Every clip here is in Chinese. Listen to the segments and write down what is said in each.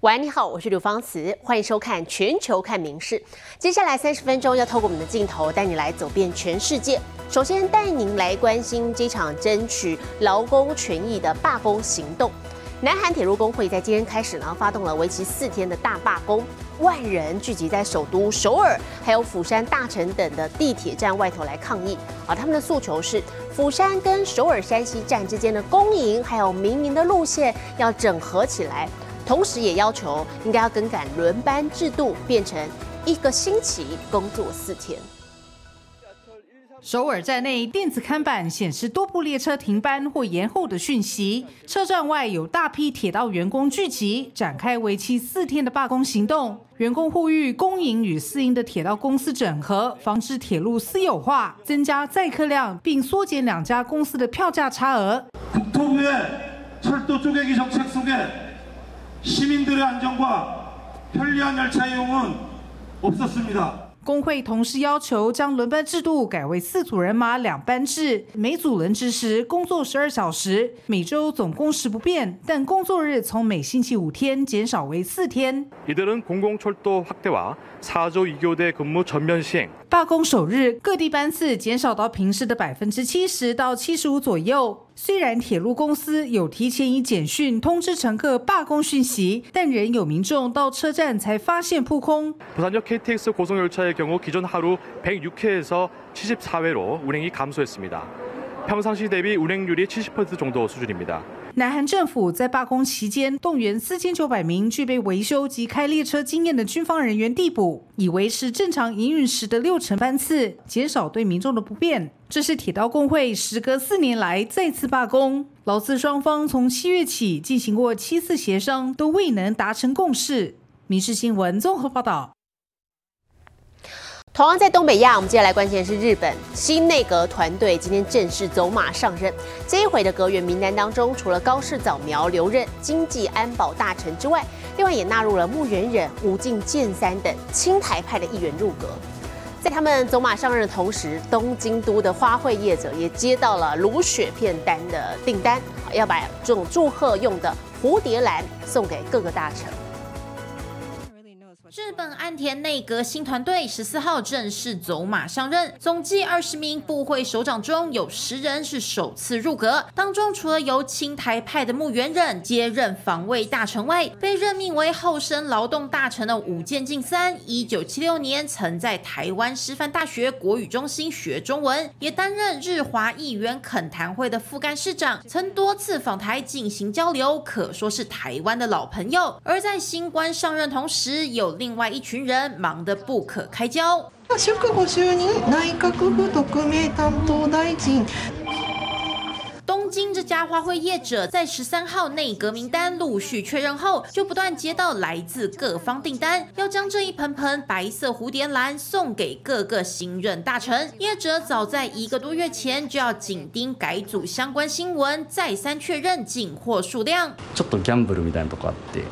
喂，你好，我是刘芳慈，欢迎收看《全球看名事》。接下来三十分钟要透过我们的镜头带你来走遍全世界。首先带您来关心这场争取劳工权益的罢工行动。南韩铁路工会在今天开始呢，发动了为期四天的大罢工，万人聚集在首都首尔，还有釜山、大城等的地铁站外头来抗议。啊，他们的诉求是釜山跟首尔山西站之间的公营还有民营的路线要整合起来。同时，也要求应该要更改轮班制度，变成一个星期工作四天。首尔站内电子看板显示多部列车停班或延后的讯息，车站外有大批铁道员工聚集，展开为期四天的罢工行动。员工呼吁公营与私营的铁道公司整合，防止铁路私有化，增加载客量，并缩减两家公司的票价差额。 시민들의 안전과 편리한 열차 이용은 없었습니다. 工会同时要求将轮班制度改为四组人马两班制，每组轮值时工作十二小时，每周总工时不变，但工作日从每星期五天减少为四天。이들은공공철도확대와 사조이교대근무전면行。 罢工首日，各地班次减少到平时的百分之七十到七十五左右。虽然铁路公司有提前以简讯通知乘客罢工讯息，但仍有民众到车站才发现扑空。부산역 KTX 고속열차의 경우기존하루106회에서74회로운행이감소했습니다 평상시대비운행률이70%정도수준입니다 南韩政府在罢工期间动员四千九百名具备维修及开列车经验的军方人员递补，以维持正常营运时的六成班次，减少对民众的不便。这是铁道工会时隔四年来再次罢工，劳资双方从七月起进行过七次协商，都未能达成共识。《民事新闻》综合报道。同样在东北亚，我们接下来关心的是日本新内阁团队今天正式走马上任。这一回的阁员名单当中，除了高市早苗留任经济安保大臣之外，另外也纳入了木原忍、武进健三等亲台派的议员入阁。在他们走马上任的同时，东京都的花卉业者也接到了卤雪片单的订单，要把这种祝贺用的蝴蝶兰送给各个大臣。日本岸田内阁新团队十四号正式走马上任，总计二十名部会首长中有十人是首次入阁。当中除了由青台派的木原忍接任防卫大臣外，被任命为后生劳动大臣的武见敬三，一九七六年曾在台湾师范大学国语中心学中文，也担任日华议员恳谈会的副干事长，曾多次访台进行交流，可说是台湾的老朋友。而在新官上任同时，有另另外一群人忙得不可开交。就东京这家花卉业者在十三号内阁名单陆续确认后，就不断接到来自各方订单，要将这一盆盆白色蝴蝶兰送给各个新任大臣。业者早在一个多月前就要紧盯改组相关新闻，再三确认进货数量。ちょっとギャンブルみたいなとこあって。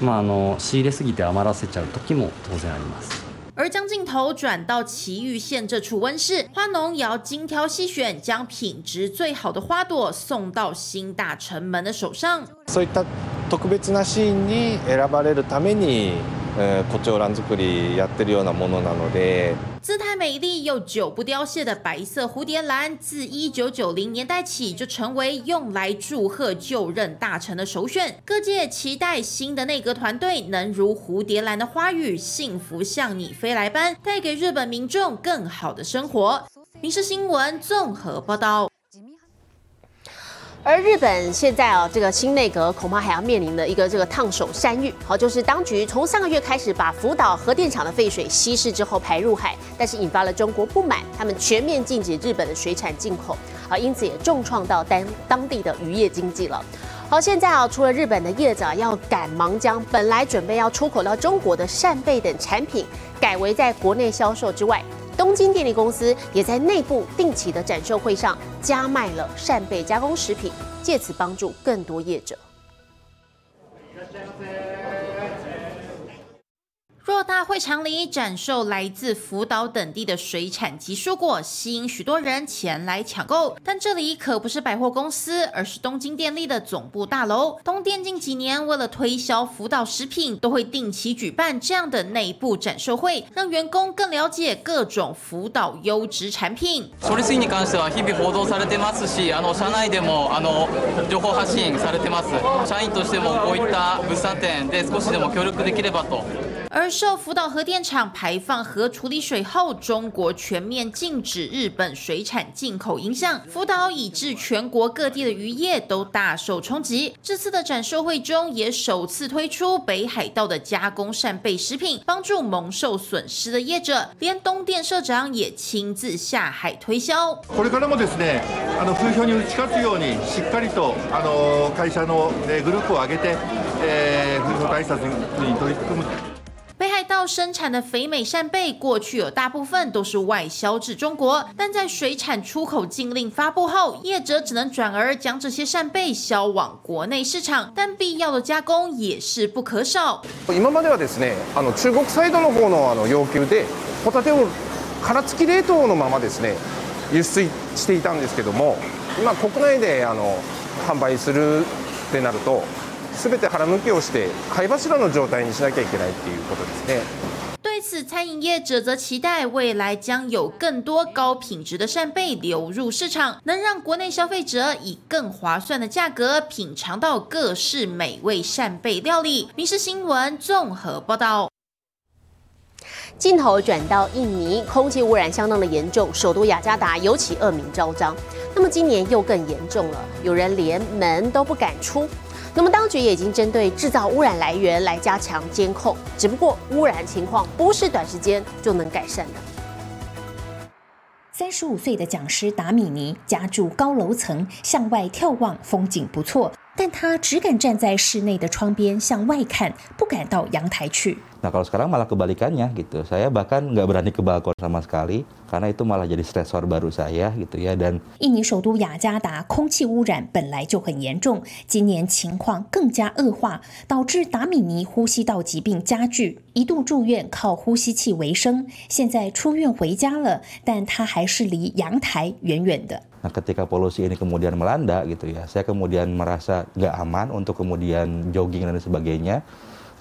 まああの仕入れすぎて余らせちゃう時も当然あります。而将镜头转到奇玉县这处温室，花农也要精挑细选，将品质最好的花朵送到新大臣们的手上。そういった特別なシーンに選ばれるために。 姿态美丽又久不凋谢的白色蝴蝶兰，自一九九零年代起就成为用来祝贺就任大臣的首选。各界期待新的内阁团队能如蝴蝶兰的花语“幸福向你飞来”般，带给日本民众更好的生活。《民事新闻》综合报道。而日本现在啊，这个新内阁恐怕还要面临的一个这个烫手山芋，好，就是当局从上个月开始把福岛核电厂的废水稀释之后排入海，但是引发了中国不满，他们全面禁止日本的水产进口，啊，因此也重创到当当地的渔业经济了。好，现在啊，除了日本的业者要赶忙将本来准备要出口到中国的扇贝等产品改为在国内销售之外。东京电力公司也在内部定期的展售会上加卖了扇贝加工食品，借此帮助更多业者。若 大会场里展售来自福岛等地的水产及蔬果，吸引许多人前来抢购。但这里可不是百货公司，而是东京电力的总部大楼。东电近几年为了推销福岛食品，都会定期举办这样的内部展售会，让员工更了解各种福岛优质产品。処理水に関しては日々報道されてますし、あの社内でもあの情報発信されてます。社員としてもこういった物産展で少しでも協力できればと。 而受福岛核电厂排放核处理水后，中国全面禁止日本水产进口影响，福岛以至全国各地的渔业都大受冲击。这次的展售会中，也首次推出北海道的加工扇贝食品，帮助蒙受损失的业者。连东电社长也亲自下海推销。これからもですね、あの風評に打ち勝つように、しっかりとあの会社のグループを挙げて、え風評対策に取り組む。 北海道生产的肥美扇贝，过去有大部分都是外销至中国，但在水产出口禁令发布后，业者只能转而将这些扇贝销往国内市场，但必要的加工也是不可少。今まではですね、あの中国サイドの方のあの要求でホタテを殻付き冷凍のままですね輸出していたんですけども、今国内であの販売するってなると。 全て腹抜きをして貝柱の状態にしなきゃいけないっていうことですね。对此，餐饮业者则期待未来将有更多高品质的扇贝流入市场，能让国内消费者以更划算的价格品尝到各式美味扇贝料理。《民事新闻》综合报道。镜头转到印尼，空气污染相当的严重，首都雅加达尤其恶名昭彰。那么今年又更严重了，有人连门都不敢出。 那么，当局也已经针对制造污染来源来加强监控，只不过污染情况不是短时间就能改善的。三十五岁的讲师达米尼家住高楼层，向外眺望，风景不错，但他只敢站在室内的窗边向外看，不敢到阳台去。Nah kalau sekarang malah kebalikannya gitu. Saya bahkan nggak berani ke balkon sama sekali karena itu malah jadi stresor baru saya gitu ya dan 印尼首都雅加达空气污染本来就很严重，今年情况更加恶化，导致达米尼呼吸道疾病加剧，一度住院靠呼吸器为生。现在出院回家了，但他还是离阳台远远的。Nah ketika polusi ini kemudian melanda gitu ya, saya kemudian merasa nggak aman untuk kemudian jogging dan sebagainya,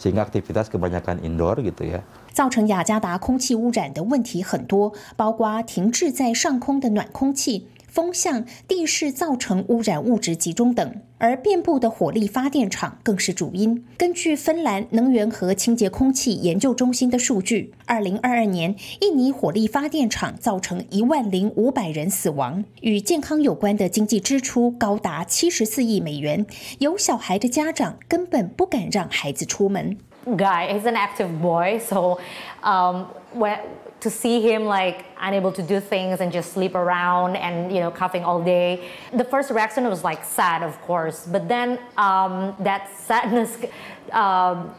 sehingga aktivitas kebanyakan indoor gitu ya. 造成雅加达空气污染的问题很多，包括停滞在上空的暖空气、 风向、地势造成污染物质集中等，而遍布的火力发电厂更是主因。根据芬兰能源和清洁空气研究中心的数据，二零二二年印尼火力发电厂造成一万零五百人死亡，与健康有关的经济支出高达七十四亿美元。有小孩的家长根本不敢让孩子出门。Guy. He's an active boy, so um, when, to see him like unable to do things and just sleep around and you know coughing all day, the first reaction was like sad, of course. But then um, that sadness um,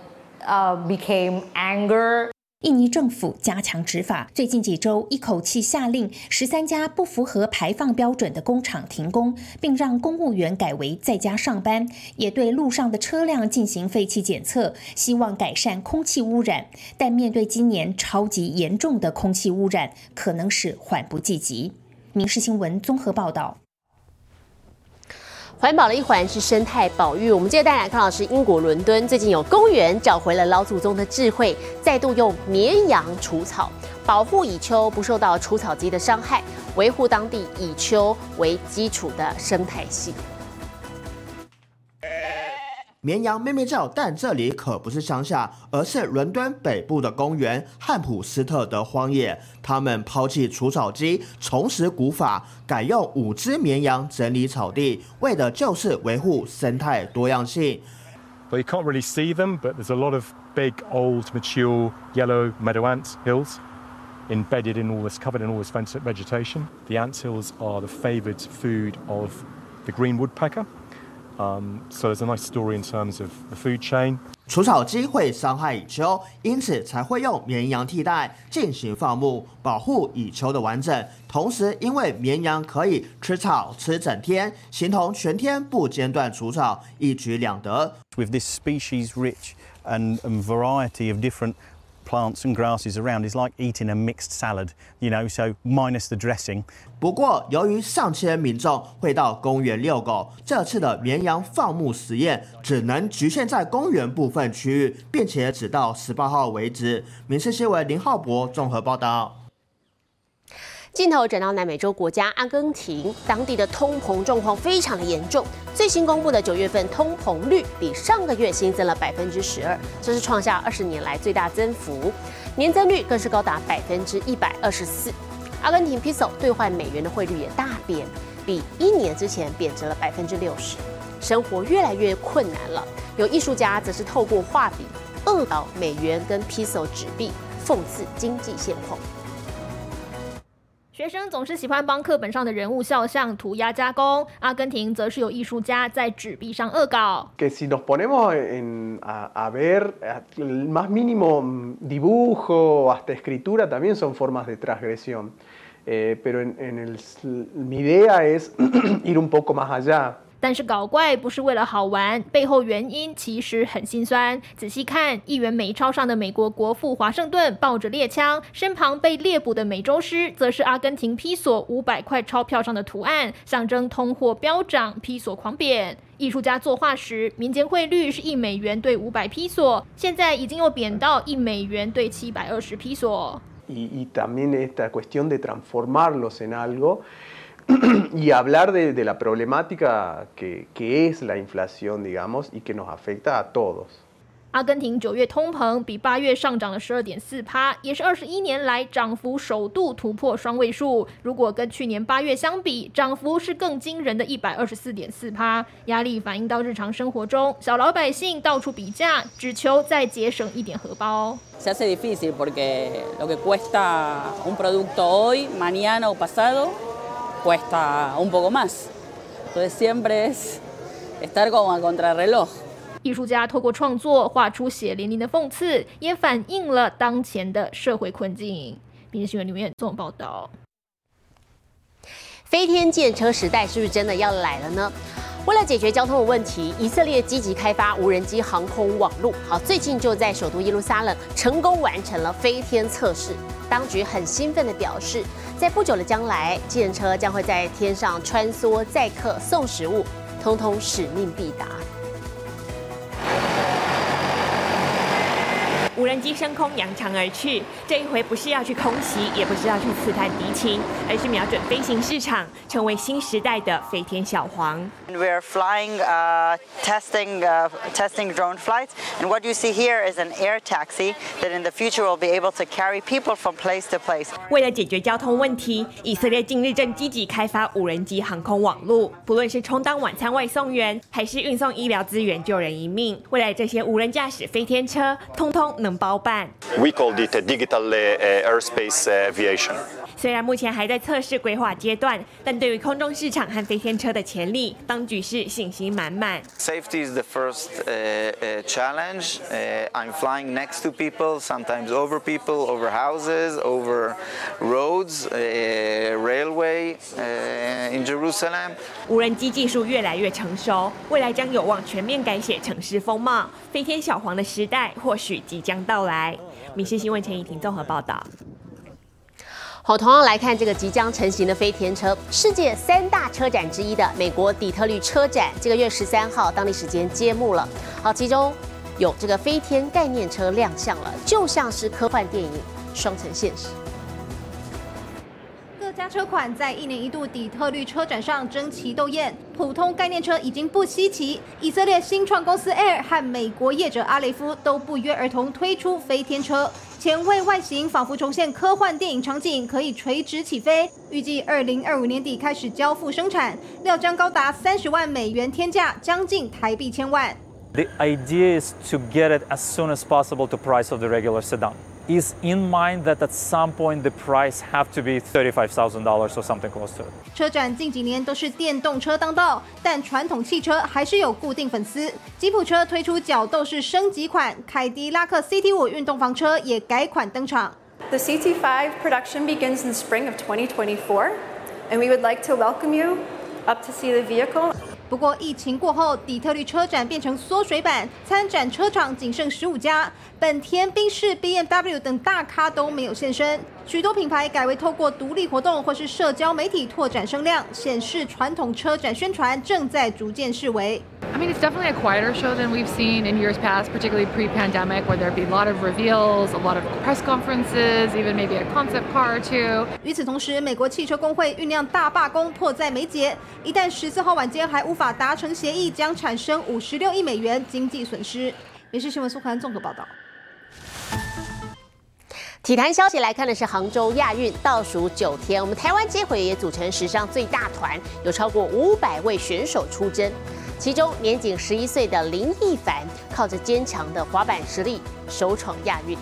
uh, became anger. 印尼政府加强执法，最近几周一口气下令十三家不符合排放标准的工厂停工，并让公务员改为在家上班，也对路上的车辆进行废气检测，希望改善空气污染。但面对今年超级严重的空气污染，可能是缓不济急。民事新闻综合报道。环保的一环是生态保育。我们接着带来看老师英国伦敦最近有公园找回了老祖宗的智慧，再度用绵羊除草，保护蚁丘不受到除草机的伤害，维护当地以丘为基础的生态系。绵羊咩咩叫，但这里可不是乡下，而是伦敦北部的公园汉普斯特德荒野。他们抛弃除草机，重拾古法，改用五只绵羊整理草地，为的就是维护生态多样性。But you can't really see them, but there's a lot of big, old, mature yellow meadow ant hills embedded in all this, covered in all this vegetation. The ant hills are the favoured food of the green woodpecker. Um, so there's a nice story in terms of the food chain. 除草机会伤害蚁丘，因此才会用绵羊替代进行放牧，保护蚁丘的完整。同时，因为绵羊可以吃草吃整天，形同全天不间断除草，一举两得。With this species-rich and, and variety of different plants and grasses around is like eating a mixed salad, you know, so minus the dressing. 不过，由于上千民众会到公园遛狗，这次的绵羊放牧实验只能局限在公园部分区域，并且只到十八号为止。民事新闻林浩博综合报道。镜头转到南美洲国家阿根廷，当地的通膨状况非常的严重。最新公布的九月份通膨率比上个月新增了百分之十二，这是创下二十年来最大增幅，年增率更是高达百分之一百二十四。阿根廷 peso 兑换美元的汇率也大贬，比一年之前贬值了百分之六十，生活越来越困难了。有艺术家则是透过画笔恶搞美元跟 peso 纸币，讽刺经济现况。学生总是喜欢帮课本上的人物肖像涂鸦加工，阿根廷则是有艺术家在纸币上恶搞。Que si nos ponemos en, a, a ver el más mínimo dibujo, hasta escritura, también son formas de transgresión. Eh, pero en, en el, mi idea es ir un poco más allá. 但是搞怪不是为了好玩，背后原因其实很心酸。仔细看，一元美钞上的美国国父华盛顿抱着猎枪，身旁被猎捕的美洲狮，则是阿根廷披索五百块钞票上的图案，象征通货飙涨，披索狂贬。艺术家作画时，民间汇率是一美元兑五百披索，现在已经又贬到一美元兑七百二十披索。También esta cuestión de transformarlos en algo. y hablar de, de la problemática que, que, es la inflación, digamos, y que nos afecta a todos. 阿根廷九月通膨比八月上涨了十二点四趴，也是二十一年来涨幅首度突破双位数。如果跟去年八月相比，涨幅是更惊人的一百二十四点四趴。压力反映到日常生活中，小老百姓到处比价，只求再节省一点荷包。Se hace difícil porque lo que cuesta un producto hoy, mañana o pasado cuesta un poco más. Entonces siempre es estar como a contrarreloj. 艺术家透过创作画出血淋淋的讽刺，也反映了当前的社会困境。《新闻》里面综合报道。飞天建车时代是不是真的要来了呢？为了解决交通的问题，以色列积极开发无人机航空网路。好，最近就在首都耶路撒冷成功完成了飞天测试。当局很兴奋地表示，在不久的将来，计程车将会在天上穿梭载客、送食物，通通使命必达。无人机升空扬长而去，这一回不是要去空袭，也不是要去刺探敌情，而是瞄准飞行市场，成为新时代的飞天小黄。We're flying, uh, testing, uh, testing drone flights, and what you see here is an air taxi that in the future will be able to carry people from place to place. 为了解决交通问题，以色列近日正积极开发无人机航空网络，不论是充当晚餐外送员，还是运送医疗资源救人一命，未来这些无人驾驶飞天车，通通能。能包办。We called it a digital airspace aviation. 虽然目前还在测试规划阶段，但对于空中市场和飞天车的潜力，当局是信心满满。Safety is the first uh, uh, challenge. Uh, I'm flying next to people, sometimes over people, over houses, over roads, railway in Jerusalem. 无人机技术越来越成熟，未来将有望全面改写城市风貌。飞天小黄的时代或许即将到来。民事新闻陈怡婷综合报道。好，同样来看这个即将成型的飞天车，世界三大车展之一的美国底特律车展，这个月十三号当地时间揭幕了。好，其中有这个飞天概念车亮相了，就像是科幻电影双层现实。各家车款在一年一度底特律车展上争奇斗艳，普通概念车已经不稀奇，以色列新创公司 Air 和美国业者阿雷夫都不约而同推出飞天车。前卫外形仿佛重现科幻电影场景，可以垂直起飞。预计二零二五年底开始交付生产，料将高达三十万美元天价，将近台币千万。The idea is to get it as soon as possible to price of the regular sedan. is in mind that at some point the price have to be $35,000 or something close to it. 车展近几年都是电动车当道，但传统汽车还是有固定粉丝。吉普车推出角斗式升级款，凯迪拉克 CT5 运动房车也改款登场。The CT5 production begins in the spring of 2024, and we would like to welcome you up to see the vehicle. 不过疫情过后，底特律车展变成缩水版，参展车厂仅剩十五家，本田、宾士、BMW 等大咖都没有现身。许多品牌改为透过独立活动或是社交媒体拓展声量，显示传统车展宣传正在逐渐式微。I mean, it's definitely a quieter show than we've seen in years past, particularly pre-pandemic, where there'd be a lot of reveals, a lot of press conferences, even maybe a concept car or two. 与此同时，美国汽车工会酝酿大罢工迫在眉睫，一旦十四号晚间还无法达成协议，将产生五十六亿美元经济损失。民事新闻苏涵综合报道。体坛消息来看的是杭州亚运倒数九天，我们台湾接回也组成史上最大团，有超过五百位选手出征，其中年仅十一岁的林奕凡靠着坚强的滑板实力首闯亚运。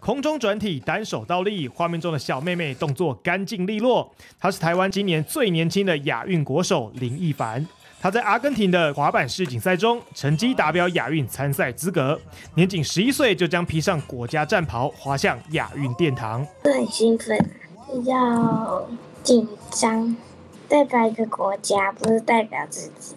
空中转体单手倒立，画面中的小妹妹动作干净利落，她是台湾今年最年轻的亚运国手林奕凡。他在阿根廷的滑板世锦赛中成绩达标亚运参赛资格，年仅十一岁就将披上国家战袍，滑向亚运殿堂。很兴奋，比较紧张，代表一个国家，不是代表自己，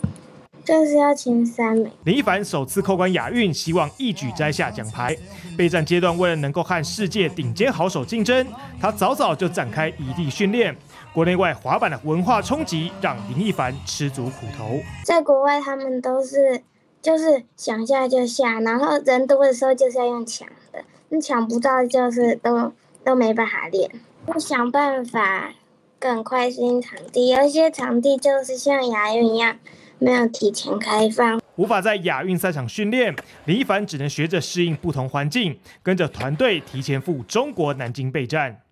就是要前三名。林一凡首次扣关亚运，希望一举摘下奖牌。备战阶段，为了能够和世界顶尖好手竞争，他早早就展开异地训练。国内外滑板的文化冲击，让林一凡吃足苦头。在国外，他们都是就是想下就下，然后人多的时候就是要用抢的，你抢不到就是都都没办法练。要想办法更快适应场地，有一些场地就是像亚运一样没有提前开放，无法在亚运赛场训练。林一凡只能学着适应不同环境，跟着团队提前赴中国南京备战。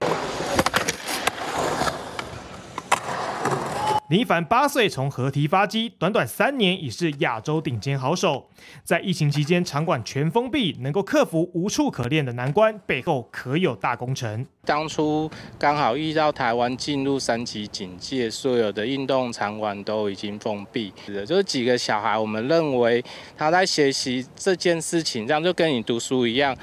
林凡八岁从合体发迹，短短三年已是亚洲顶尖好手。在疫情期间场馆全封闭，能够克服无处可练的难关，背后可有大工程。当初刚好遇到台湾进入三级警戒，所有的运动场馆都已经封闭。就是几个小孩，我们认为他在学习这件事情，这样就跟你读书一样。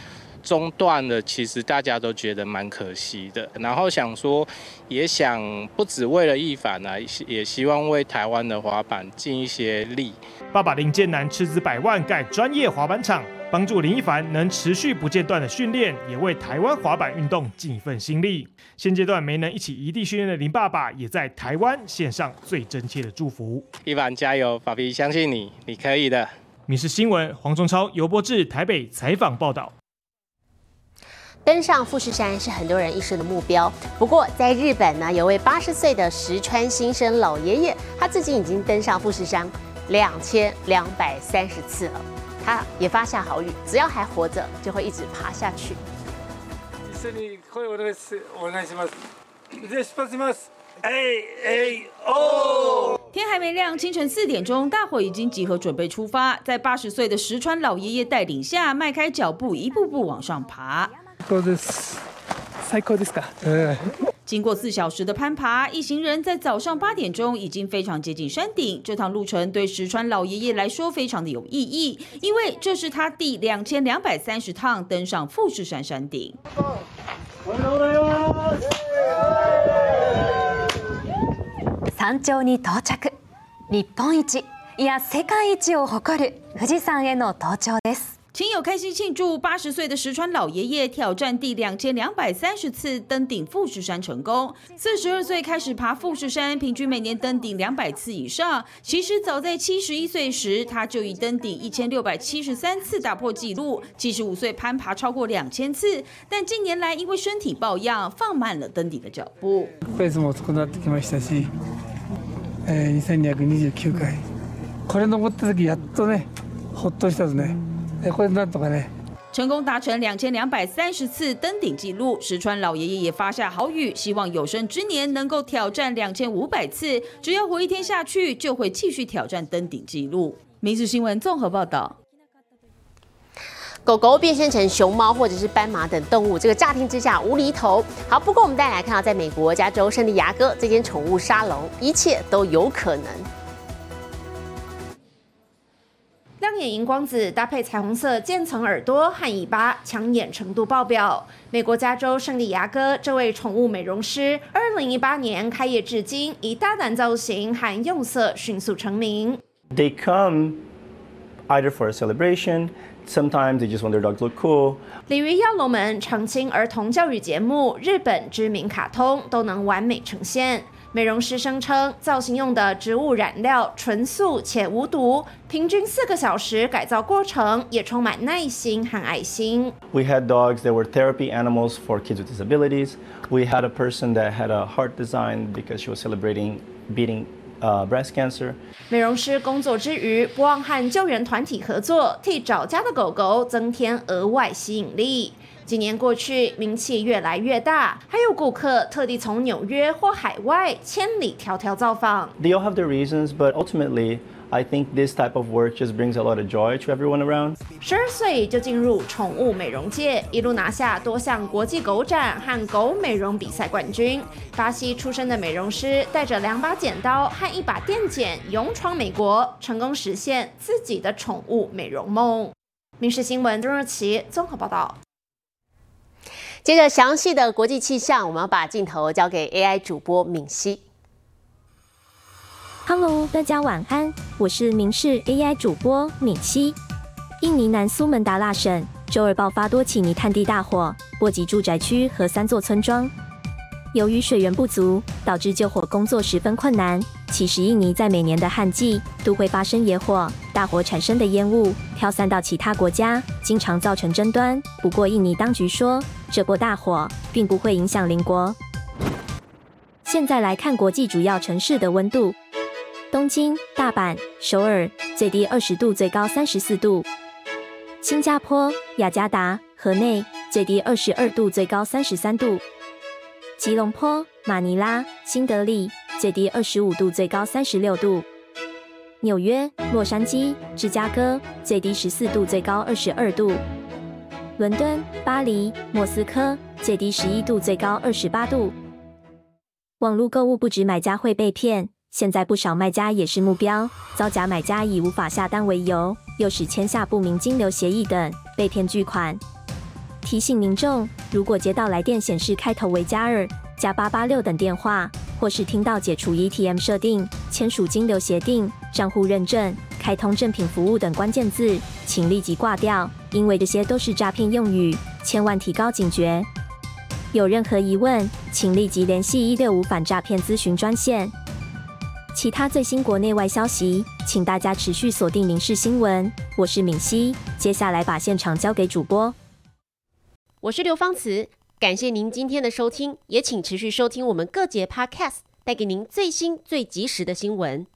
中断了，其实大家都觉得蛮可惜的。然后想说，也想不止为了一凡啊，也希望为台湾的滑板尽一些力。爸爸林建南斥资百万盖专业滑板场，帮助林一凡能持续不间断的训练，也为台湾滑板运动尽一份心力。现阶段没能一起异地训练的林爸爸，也在台湾献上最真切的祝福。一凡加油，爸比相信你，你可以的。民事新闻黄忠超、尤博志台北采访报道。登上富士山是很多人一生的目标。不过，在日本呢，有位八十岁的石川新生老爷爷，他自己已经登上富士山两千两百三十次了。他也发下豪语，只要还活着，就会一直爬下去。天还没亮，清晨四点钟，大伙已经集合，准备出发。在八十岁的石川老爷爷带领下，迈开脚步，一步步往上爬。经过四小时的攀爬，一行人在早上八点钟已经非常接近山顶。这趟路程对石川老爷爷来说非常的有意义，因为这是他第两千两百三十趟登上富士山山顶。山頂に到着。日本一、いや世界一を誇る富士山への登頂です。 亲友开心庆祝八十岁的石川老爷爷挑战第两千两百三十次登顶富士山成功。四十二岁开始爬富士山，平均每年登顶两百次以上。其实早在七十一岁时，他就已登顶一千六百七十三次，打破纪录。七十五岁攀爬超过两千次，但近年来因为身体抱恙，放慢了登顶的脚步。ペースも遅くなってきましたし、えー、2229回これ登った時やっとねほっとしたですね。 成功达成两千两百三十次登顶纪录，石川老爷爷也发下豪语，希望有生之年能够挑战两千五百次，只要活一天下去，就会继续挑战登顶纪录。民事新闻综合报道。狗狗变身成熊猫或者是斑马等动物，这个乍听之下无厘头。好，不过我们再来看到，在美国加州圣地牙哥这间宠物沙龙，一切都有可能。眼荧光紫搭配彩虹色渐层耳朵和尾巴，抢眼程度爆表。美国加州圣地牙哥这位宠物美容师，二零一八年开业至今，以大胆造型和用色迅速成名。They come either for a celebration, sometimes they just want their dog to look cool. 鲤鱼跃龙门、澄清儿童教育节目、日本知名卡通都能完美呈现。美容师声称，造型用的植物染料纯素且无毒，平均四个小时改造过程也充满耐心和爱心。We had dogs that were therapy animals for kids with disabilities. We had a person that had a heart design because she was celebrating beating uh, breast cancer. 美容师工作之余，不忘和救援团体合作，替找家的狗狗增添额外吸引力。几年过去，名气越来越大，还有顾客特地从纽约或海外千里迢迢造访。They all have their reasons, but ultimately, I think this type of work just brings a lot of joy to everyone around. 十二岁就进入宠物美容界，一路拿下多项国际狗展和狗美容比赛冠军。巴西出身的美容师带着两把剪刀和一把电剪，勇闯美国，成功实现自己的宠物美容梦。《民事新闻》钟若琪综合报道。接着详细的国际气象，我们要把镜头交给 AI 主播敏熙。Hello，大家晚安，我是明视 AI 主播敏熙。印尼南苏门答腊省周二爆发多起泥炭地大火，波及住宅区和三座村庄。由于水源不足，导致救火工作十分困难。其实，印尼在每年的旱季都会发生野火，大火产生的烟雾飘散到其他国家，经常造成争端。不过，印尼当局说，这波大火并不会影响邻国。现在来看国际主要城市的温度。东京、大阪、首尔最低二十度，最高三十四度；新加坡、雅加达、河内最低二十二度，最高三十三度；吉隆坡、马尼拉、新德里最低二十五度，最高三十六度；纽约、洛杉矶、芝加哥最低十四度，最高二十二度；伦敦、巴黎、莫斯科最低十一度，最高二十八度。网络购物不止买家会被骗。现在不少卖家也是目标，遭假买家以无法下单为由，诱使签下不明金流协议等，被骗巨款。提醒民众，如果接到来电显示开头为加二、加八八六等电话，或是听到解除 ETM 设定、签署金流协定、账户认证、开通正品服务等关键字，请立即挂掉，因为这些都是诈骗用语，千万提高警觉。有任何疑问，请立即联系一六五反诈骗咨询专线。其他最新国内外消息，请大家持续锁定《民事新闻》。我是敏熙，接下来把现场交给主播。我是刘芳慈，感谢您今天的收听，也请持续收听我们各节 Podcast，带给您最新最及时的新闻。